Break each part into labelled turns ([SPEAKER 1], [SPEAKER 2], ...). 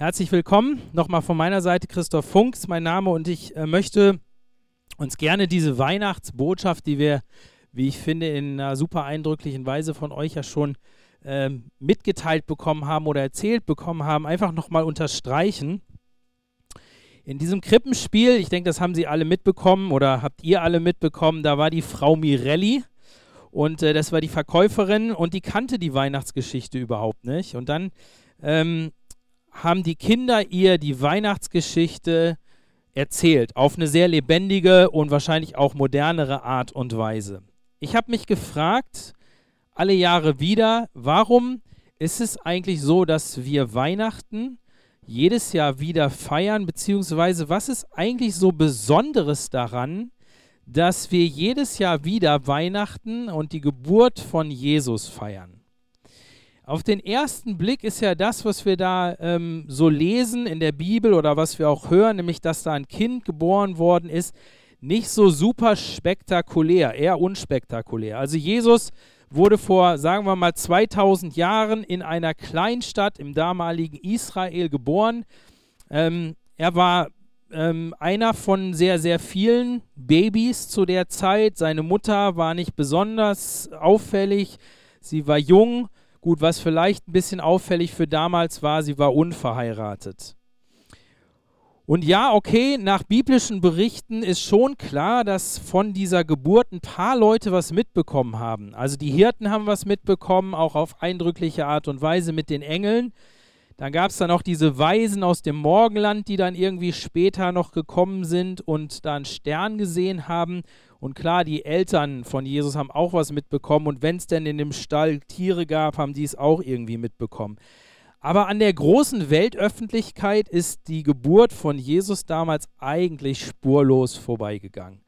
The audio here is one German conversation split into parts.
[SPEAKER 1] Herzlich willkommen. Nochmal von meiner Seite Christoph Funks, mein Name, und ich äh, möchte uns gerne diese Weihnachtsbotschaft, die wir, wie ich finde, in einer super eindrücklichen Weise von euch ja schon äh, mitgeteilt bekommen haben oder erzählt bekommen haben, einfach nochmal unterstreichen. In diesem Krippenspiel, ich denke, das haben Sie alle mitbekommen oder habt ihr alle mitbekommen, da war die Frau Mirelli und äh, das war die Verkäuferin und die kannte die Weihnachtsgeschichte überhaupt nicht. Und dann ähm, haben die Kinder ihr die Weihnachtsgeschichte erzählt, auf eine sehr lebendige und wahrscheinlich auch modernere Art und Weise. Ich habe mich gefragt, alle Jahre wieder, warum ist es eigentlich so, dass wir Weihnachten jedes Jahr wieder feiern, beziehungsweise was ist eigentlich so Besonderes daran, dass wir jedes Jahr wieder Weihnachten und die Geburt von Jesus feiern? Auf den ersten Blick ist ja das, was wir da ähm, so lesen in der Bibel oder was wir auch hören, nämlich dass da ein Kind geboren worden ist, nicht so super spektakulär, eher unspektakulär. Also Jesus wurde vor, sagen wir mal, 2000 Jahren in einer Kleinstadt im damaligen Israel geboren. Ähm, er war ähm, einer von sehr, sehr vielen Babys zu der Zeit. Seine Mutter war nicht besonders auffällig. Sie war jung Gut, was vielleicht ein bisschen auffällig für damals war, sie war unverheiratet. Und ja, okay, nach biblischen Berichten ist schon klar, dass von dieser Geburt ein paar Leute was mitbekommen haben. Also die Hirten haben was mitbekommen, auch auf eindrückliche Art und Weise mit den Engeln. Dann gab es dann auch diese Weisen aus dem Morgenland, die dann irgendwie später noch gekommen sind und da einen Stern gesehen haben. Und klar, die Eltern von Jesus haben auch was mitbekommen. Und wenn es denn in dem Stall Tiere gab, haben die es auch irgendwie mitbekommen. Aber an der großen Weltöffentlichkeit ist die Geburt von Jesus damals eigentlich spurlos vorbeigegangen.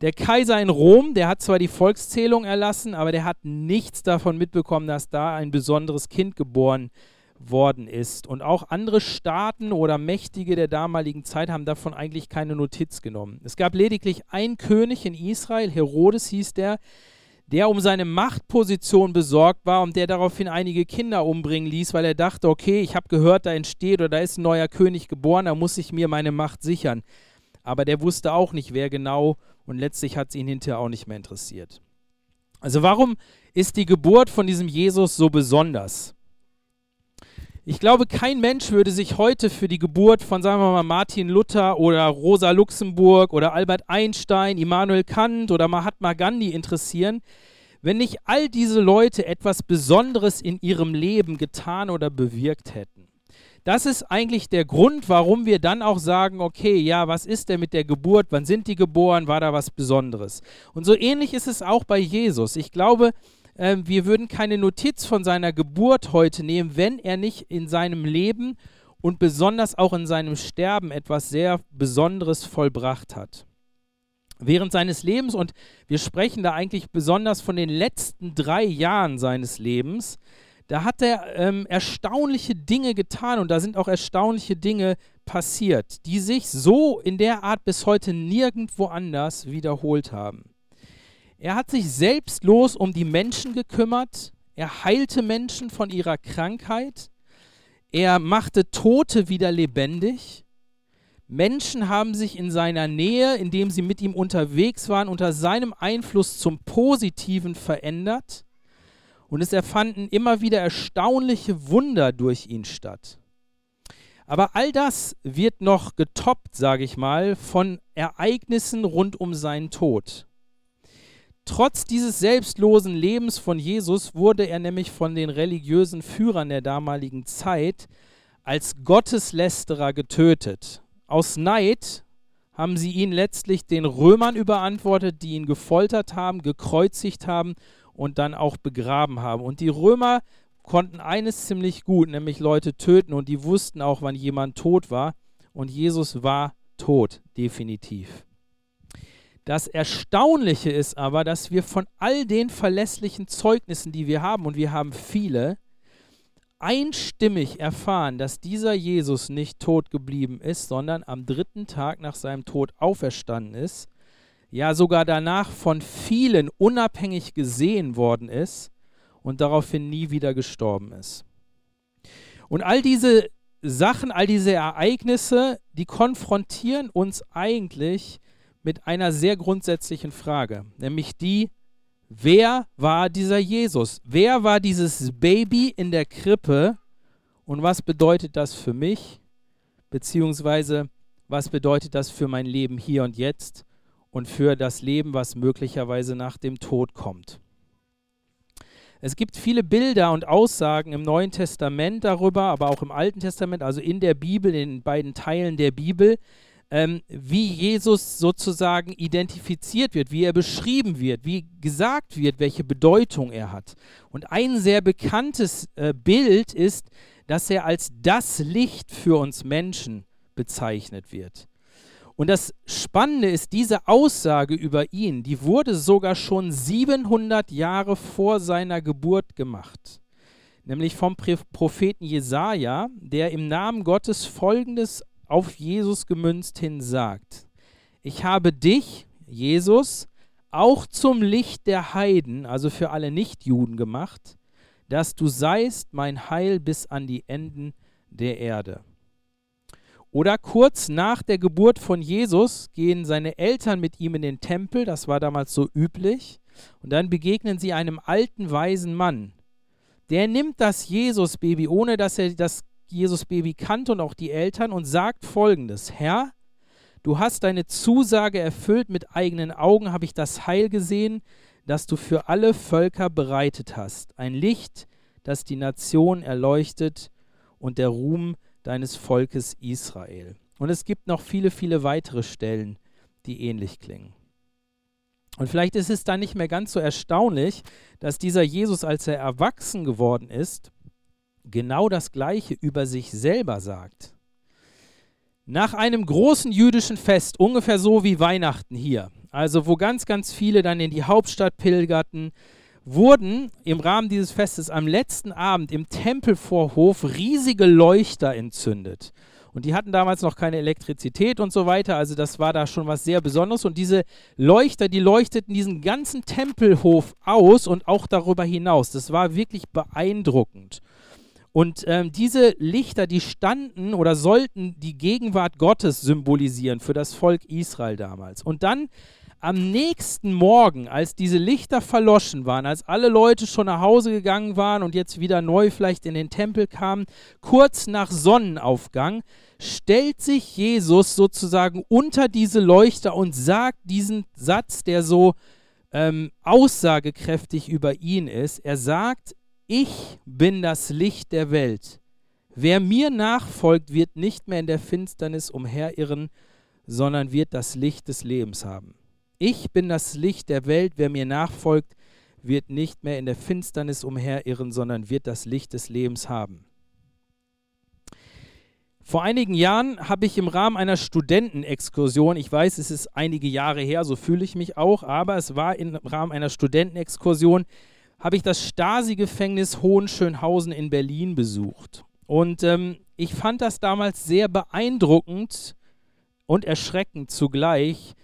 [SPEAKER 1] Der Kaiser in Rom, der hat zwar die Volkszählung erlassen, aber der hat nichts davon mitbekommen, dass da ein besonderes Kind geboren ist worden ist. Und auch andere Staaten oder Mächtige der damaligen Zeit haben davon eigentlich keine Notiz genommen. Es gab lediglich einen König in Israel, Herodes hieß der, der um seine Machtposition besorgt war und der daraufhin einige Kinder umbringen ließ, weil er dachte, okay, ich habe gehört, da entsteht oder da ist ein neuer König geboren, da muss ich mir meine Macht sichern. Aber der wusste auch nicht, wer genau und letztlich hat es ihn hinterher auch nicht mehr interessiert. Also warum ist die Geburt von diesem Jesus so besonders? Ich glaube, kein Mensch würde sich heute für die Geburt von, sagen wir mal, Martin Luther oder Rosa Luxemburg oder Albert Einstein, Immanuel Kant oder Mahatma Gandhi interessieren, wenn nicht all diese Leute etwas Besonderes in ihrem Leben getan oder bewirkt hätten. Das ist eigentlich der Grund, warum wir dann auch sagen, okay, ja, was ist denn mit der Geburt? Wann sind die geboren? War da was Besonderes? Und so ähnlich ist es auch bei Jesus. Ich glaube, äh, wir würden keine Notiz von seiner Geburt heute nehmen, wenn er nicht in seinem Leben und besonders auch in seinem Sterben etwas sehr Besonderes vollbracht hat. Während seines Lebens, und wir sprechen da eigentlich besonders von den letzten drei Jahren seines Lebens, da hat er ähm, erstaunliche Dinge getan und da sind auch erstaunliche Dinge passiert, die sich so in der Art bis heute nirgendwo anders wiederholt haben. Er hat sich selbstlos um die Menschen gekümmert. Er heilte Menschen von ihrer Krankheit. Er machte Tote wieder lebendig. Menschen haben sich in seiner Nähe, indem sie mit ihm unterwegs waren, unter seinem Einfluss zum Positiven verändert. Und es erfanden immer wieder erstaunliche Wunder durch ihn statt. Aber all das wird noch getoppt, sage ich mal, von Ereignissen rund um seinen Tod. Trotz dieses selbstlosen Lebens von Jesus wurde er nämlich von den religiösen Führern der damaligen Zeit als Gotteslästerer getötet. Aus Neid haben sie ihn letztlich den Römern überantwortet, die ihn gefoltert haben, gekreuzigt haben und dann auch begraben haben. Und die Römer konnten eines ziemlich gut, nämlich Leute töten und die wussten auch, wann jemand tot war. Und Jesus war tot, definitiv. Das Erstaunliche ist aber, dass wir von all den verlässlichen Zeugnissen, die wir haben, und wir haben viele, einstimmig erfahren, dass dieser Jesus nicht tot geblieben ist, sondern am dritten Tag nach seinem Tod auferstanden ist, ja sogar danach von vielen unabhängig gesehen worden ist und daraufhin nie wieder gestorben ist. Und all diese Sachen, all diese Ereignisse, die konfrontieren uns eigentlich mit einer sehr grundsätzlichen Frage, nämlich die, wer war dieser Jesus? Wer war dieses Baby in der Krippe und was bedeutet das für mich? Beziehungsweise was bedeutet das für mein Leben hier und jetzt und für das Leben, was möglicherweise nach dem Tod kommt? Es gibt viele Bilder und Aussagen im Neuen Testament darüber, aber auch im Alten Testament, also in der Bibel, in den beiden Teilen der Bibel, ähm, wie Jesus sozusagen identifiziert wird, wie er beschrieben wird, wie gesagt wird, welche Bedeutung er hat. Und ein sehr bekanntes äh, Bild ist, dass er als das Licht für uns Menschen bezeichnet wird. Und das Spannende ist, diese Aussage über ihn, die wurde sogar schon 700 Jahre vor seiner Geburt gemacht. Nämlich vom Propheten Jesaja, der im Namen Gottes folgendes auf Jesus gemünzt hin sagt: Ich habe dich, Jesus, auch zum Licht der Heiden, also für alle Nichtjuden gemacht, dass du seist mein Heil bis an die Enden der Erde. Oder kurz nach der Geburt von Jesus gehen seine Eltern mit ihm in den Tempel, das war damals so üblich, und dann begegnen sie einem alten, weisen Mann. Der nimmt das Jesus-Baby, ohne dass er das Jesus-Baby kannte und auch die Eltern, und sagt folgendes: Herr, du hast deine Zusage erfüllt, mit eigenen Augen habe ich das Heil gesehen, das du für alle Völker bereitet hast. Ein Licht, das die Nation erleuchtet und der Ruhm deines Volkes Israel. Und es gibt noch viele, viele weitere Stellen, die ähnlich klingen. Und vielleicht ist es dann nicht mehr ganz so erstaunlich, dass dieser Jesus, als er erwachsen geworden ist, genau das Gleiche über sich selber sagt. Nach einem großen jüdischen Fest, ungefähr so wie Weihnachten hier, also wo ganz, ganz viele dann in die Hauptstadt pilgerten, wurden im Rahmen dieses Festes am letzten Abend im Tempelvorhof riesige Leuchter entzündet. Und die hatten damals noch keine Elektrizität und so weiter, also das war da schon was sehr Besonderes. Und diese Leuchter, die leuchteten diesen ganzen Tempelhof aus und auch darüber hinaus. Das war wirklich beeindruckend. Und ähm, diese Lichter, die standen oder sollten die Gegenwart Gottes symbolisieren für das Volk Israel damals. Und dann am nächsten Morgen, als diese Lichter verloschen waren, als alle Leute schon nach Hause gegangen waren und jetzt wieder neu vielleicht in den Tempel kamen, kurz nach Sonnenaufgang, stellt sich Jesus sozusagen unter diese Leuchter und sagt diesen Satz, der so ähm, aussagekräftig über ihn ist. Er sagt, ich bin das Licht der Welt. Wer mir nachfolgt, wird nicht mehr in der Finsternis umherirren, sondern wird das Licht des Lebens haben. Ich bin das Licht der Welt, wer mir nachfolgt, wird nicht mehr in der Finsternis umherirren, sondern wird das Licht des Lebens haben. Vor einigen Jahren habe ich im Rahmen einer Studentenexkursion, ich weiß, es ist einige Jahre her, so fühle ich mich auch, aber es war im Rahmen einer Studentenexkursion, habe ich das Stasi-Gefängnis Hohenschönhausen in Berlin besucht. Und ähm, ich fand das damals sehr beeindruckend und erschreckend zugleich,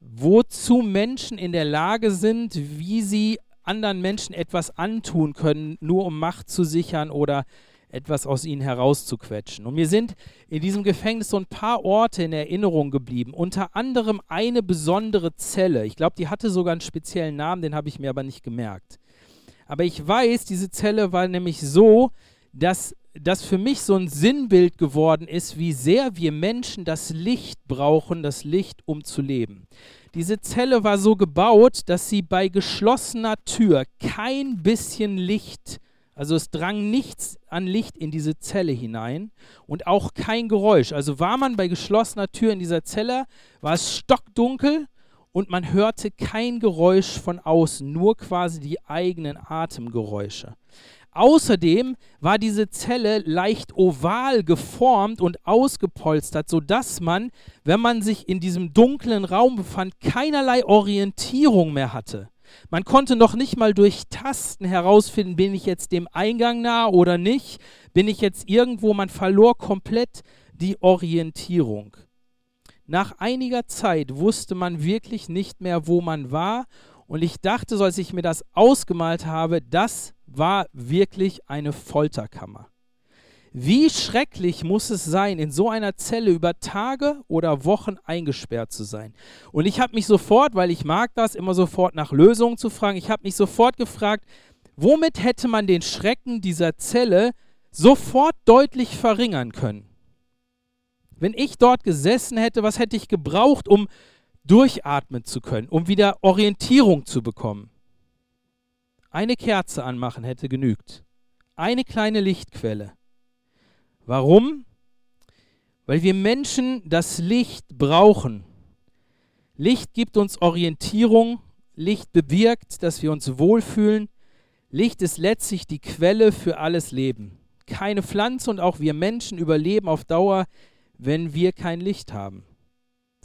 [SPEAKER 1] wozu Menschen in der Lage sind, wie sie anderen Menschen etwas antun können, nur um Macht zu sichern oder etwas aus ihnen herauszuquetschen. Und mir sind in diesem Gefängnis so ein paar Orte in Erinnerung geblieben. Unter anderem eine besondere Zelle. Ich glaube, die hatte sogar einen speziellen Namen, den habe ich mir aber nicht gemerkt. Aber ich weiß, diese Zelle war nämlich so, dass das für mich so ein Sinnbild geworden ist, wie sehr wir Menschen das Licht brauchen, das Licht, um zu leben. Diese Zelle war so gebaut, dass sie bei geschlossener Tür kein bisschen Licht, also es drang nichts an Licht in diese Zelle hinein und auch kein Geräusch. Also war man bei geschlossener Tür in dieser Zelle, war es stockdunkel und man hörte kein Geräusch von außen, nur quasi die eigenen Atemgeräusche. Außerdem war diese Zelle leicht oval geformt und ausgepolstert, sodass man, wenn man sich in diesem dunklen Raum befand, keinerlei Orientierung mehr hatte. Man konnte noch nicht mal durch Tasten herausfinden, bin ich jetzt dem Eingang nah oder nicht, bin ich jetzt irgendwo, man verlor komplett die Orientierung. Nach einiger Zeit wusste man wirklich nicht mehr, wo man war und ich dachte, so als ich mir das ausgemalt habe, das war wirklich eine Folterkammer. Wie schrecklich muss es sein, in so einer Zelle über Tage oder Wochen eingesperrt zu sein? Und ich habe mich sofort, weil ich mag das, immer sofort nach Lösungen zu fragen, ich habe mich sofort gefragt, womit hätte man den Schrecken dieser Zelle sofort deutlich verringern können? Wenn ich dort gesessen hätte, was hätte ich gebraucht, um durchatmen zu können, um wieder Orientierung zu bekommen? Eine Kerze anmachen hätte genügt. Eine kleine Lichtquelle. Warum? Weil wir Menschen das Licht brauchen. Licht gibt uns Orientierung, Licht bewirkt, dass wir uns wohlfühlen. Licht ist letztlich die Quelle für alles Leben. Keine Pflanze und auch wir Menschen überleben auf Dauer, wenn wir kein Licht haben.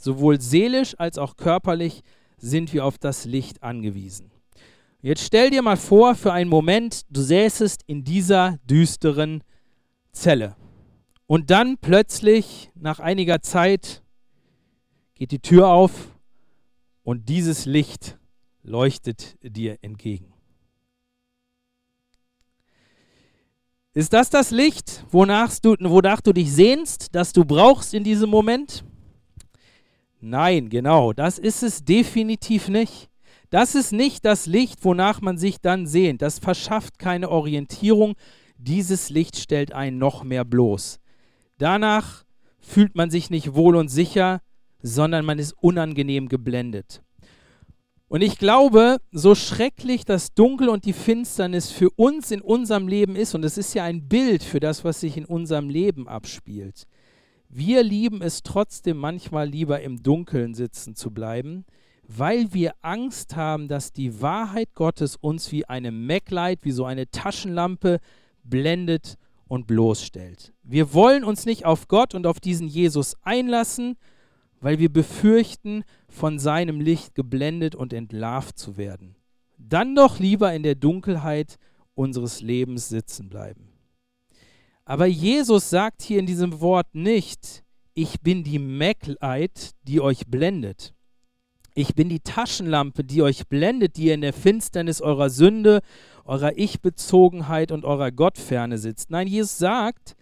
[SPEAKER 1] Sowohl seelisch als auch körperlich sind wir auf das Licht angewiesen. Jetzt stell dir mal vor, für einen Moment, du säßest in dieser düsteren Zelle. Und dann plötzlich, nach einiger Zeit, geht die Tür auf und dieses Licht leuchtet dir entgegen. Ist das das Licht, wonach du, wonach du dich sehnst, das du brauchst in diesem Moment? Nein, genau, das ist es definitiv nicht. Das ist nicht das Licht, wonach man sich dann sehnt. Das verschafft keine Orientierung. Dieses Licht stellt einen noch mehr bloß. Danach fühlt man sich nicht wohl und sicher, sondern man ist unangenehm geblendet. Und ich glaube, so schrecklich das Dunkel und die Finsternis für uns in unserem Leben ist, und es ist ja ein Bild für das, was sich in unserem Leben abspielt, wir lieben es trotzdem manchmal lieber im Dunkeln sitzen zu bleiben, weil wir Angst haben, dass die Wahrheit Gottes uns wie eine Maglite, wie so eine Taschenlampe blendet und bloßstellt. Wir wollen uns nicht auf Gott und auf diesen Jesus einlassen, weil wir befürchten, von seinem Licht geblendet und entlarvt zu werden. Dann doch lieber in der Dunkelheit unseres Lebens sitzen bleiben. Aber Jesus sagt hier in diesem Wort nicht, ich bin die Maglite, die euch blendet. Ich bin die Taschenlampe, die euch blendet, die ihr in der Finsternis eurer Sünde, eurer Ich-Bezogenheit und eurer Gottferne sitzt. Nein, Jesus sagt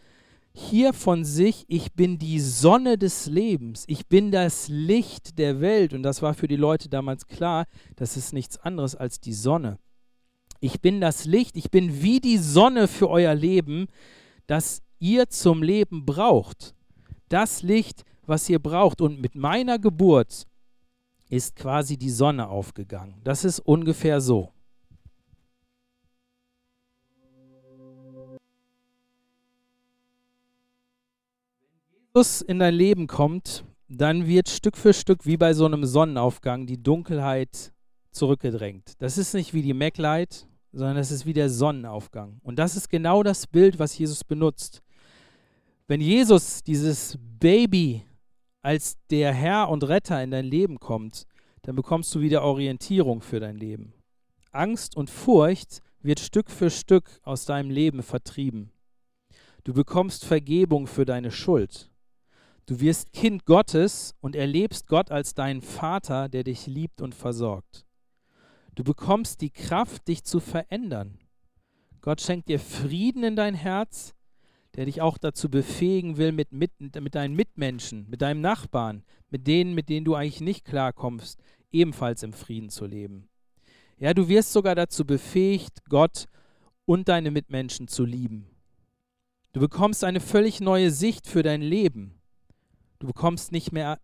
[SPEAKER 1] hier von sich, ich bin die Sonne des Lebens, ich bin das Licht der Welt. Und das war für die Leute damals klar, das ist nichts anderes als die Sonne. Ich bin das Licht, ich bin wie die Sonne für euer Leben, das ihr zum Leben braucht. Das Licht, was ihr braucht. Und mit meiner Geburt ist quasi die Sonne aufgegangen. Das ist ungefähr so. Jesus in dein Leben kommt, dann wird Stück für Stück wie bei so einem Sonnenaufgang die Dunkelheit zurückgedrängt. Das ist nicht wie die Maglight, sondern das ist wie der Sonnenaufgang. Und das ist genau das Bild, was Jesus benutzt. Wenn Jesus dieses Baby als der Herr und Retter in dein Leben kommt, dann bekommst du wieder Orientierung für dein Leben. Angst und Furcht wird Stück für Stück aus deinem Leben vertrieben. Du bekommst Vergebung für deine Schuld. Du wirst Kind Gottes und erlebst Gott als deinen Vater, der dich liebt und versorgt. Du bekommst die Kraft, dich zu verändern. Gott schenkt dir Frieden in dein Herz der dich auch dazu befähigen will, mit, mit, mit deinen Mitmenschen, mit deinem Nachbarn, mit denen, mit denen du eigentlich nicht klarkommst, ebenfalls im Frieden zu leben. Ja, du wirst sogar dazu befähigt, Gott und deine Mitmenschen zu lieben. Du bekommst eine völlig neue Sicht für dein Leben. Du bekommst nicht mehr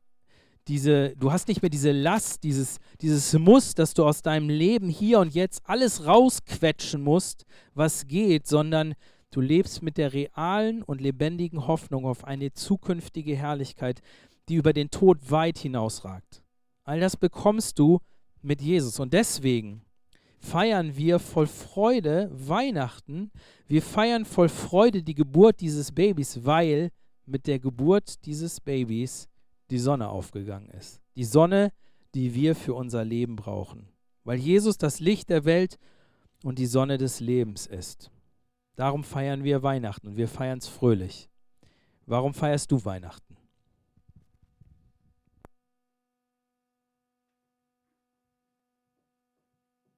[SPEAKER 1] diese, du hast nicht mehr diese Last, dieses, dieses Muss, dass du aus deinem Leben hier und jetzt alles rausquetschen musst, was geht, sondern Du lebst mit der realen und lebendigen Hoffnung auf eine zukünftige Herrlichkeit, die über den Tod weit hinausragt. All das bekommst du mit Jesus. Und deswegen feiern wir voll Freude Weihnachten. Wir feiern voll Freude die Geburt dieses Babys, weil mit der Geburt dieses Babys die Sonne aufgegangen ist. Die Sonne, die wir für unser Leben brauchen. Weil Jesus das Licht der Welt und die Sonne des Lebens ist. Darum feiern wir Weihnachten und wir feiern es fröhlich. Warum feierst du Weihnachten?